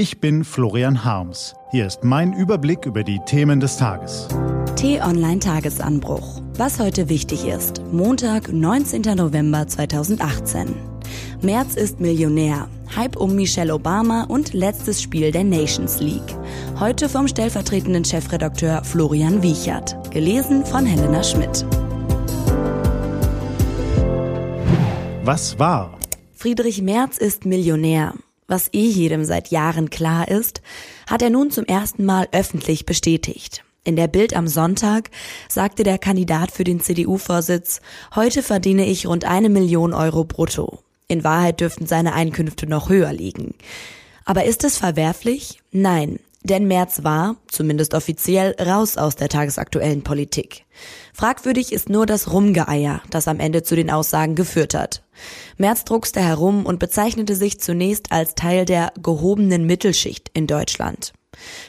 Ich bin Florian Harms. Hier ist mein Überblick über die Themen des Tages. T-Online Tagesanbruch. Was heute wichtig ist. Montag, 19. November 2018. März ist Millionär. Hype um Michelle Obama und letztes Spiel der Nations League. Heute vom stellvertretenden Chefredakteur Florian Wiechert. Gelesen von Helena Schmidt. Was war? Friedrich Merz ist Millionär. Was eh jedem seit Jahren klar ist, hat er nun zum ersten Mal öffentlich bestätigt. In der Bild am Sonntag sagte der Kandidat für den CDU-Vorsitz, heute verdiene ich rund eine Million Euro brutto. In Wahrheit dürften seine Einkünfte noch höher liegen. Aber ist es verwerflich? Nein, denn Merz war, zumindest offiziell, raus aus der tagesaktuellen Politik. Fragwürdig ist nur das Rumgeeier, das am Ende zu den Aussagen geführt hat. Merz druckste herum und bezeichnete sich zunächst als Teil der gehobenen Mittelschicht in Deutschland.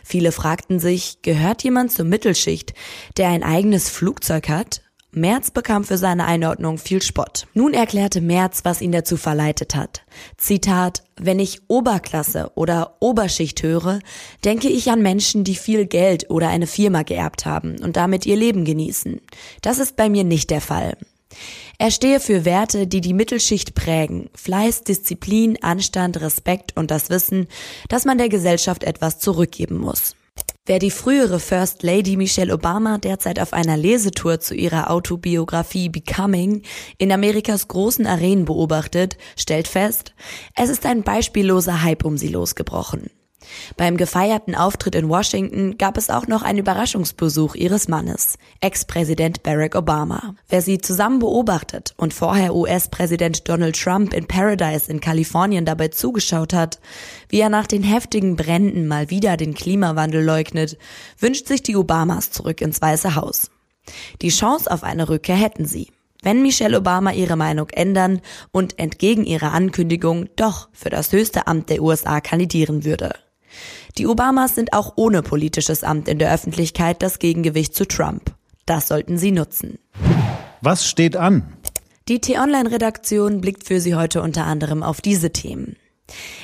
Viele fragten sich, gehört jemand zur Mittelschicht, der ein eigenes Flugzeug hat? Merz bekam für seine Einordnung viel Spott. Nun erklärte Merz, was ihn dazu verleitet hat. Zitat, wenn ich Oberklasse oder Oberschicht höre, denke ich an Menschen, die viel Geld oder eine Firma geerbt haben und damit ihr Leben genießen. Das ist bei mir nicht der Fall. Er stehe für Werte, die die Mittelschicht prägen. Fleiß, Disziplin, Anstand, Respekt und das Wissen, dass man der Gesellschaft etwas zurückgeben muss. Wer die frühere First Lady Michelle Obama derzeit auf einer Lesetour zu ihrer Autobiografie Becoming in Amerikas großen Arenen beobachtet, stellt fest, es ist ein beispielloser Hype um sie losgebrochen. Beim gefeierten Auftritt in Washington gab es auch noch einen Überraschungsbesuch ihres Mannes, Ex-Präsident Barack Obama. Wer sie zusammen beobachtet und vorher US-Präsident Donald Trump in Paradise in Kalifornien dabei zugeschaut hat, wie er nach den heftigen Bränden mal wieder den Klimawandel leugnet, wünscht sich die Obamas zurück ins Weiße Haus. Die Chance auf eine Rückkehr hätten sie wenn Michelle Obama ihre Meinung ändern und entgegen ihrer Ankündigung doch für das höchste Amt der USA kandidieren würde. Die Obamas sind auch ohne politisches Amt in der Öffentlichkeit das Gegengewicht zu Trump. Das sollten sie nutzen. Was steht an? Die T-Online-Redaktion blickt für Sie heute unter anderem auf diese Themen.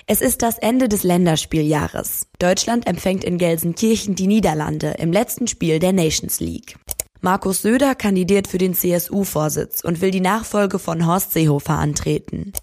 Es ist das Ende des Länderspieljahres. Deutschland empfängt in Gelsenkirchen die Niederlande im letzten Spiel der Nations League. Markus Söder kandidiert für den CSU-Vorsitz und will die Nachfolge von Horst Seehofer antreten.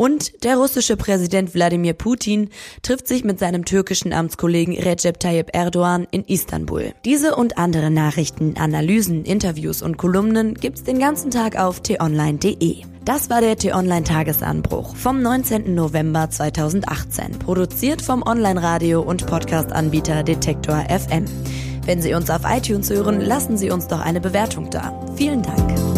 Und der russische Präsident Wladimir Putin trifft sich mit seinem türkischen Amtskollegen Recep Tayyip Erdogan in Istanbul. Diese und andere Nachrichten, Analysen, Interviews und Kolumnen gibt's den ganzen Tag auf t-online.de. Das war der T-Online Tagesanbruch vom 19. November 2018, produziert vom Online-Radio und Podcast-Anbieter Detektor FM. Wenn Sie uns auf iTunes hören, lassen Sie uns doch eine Bewertung da. Vielen Dank.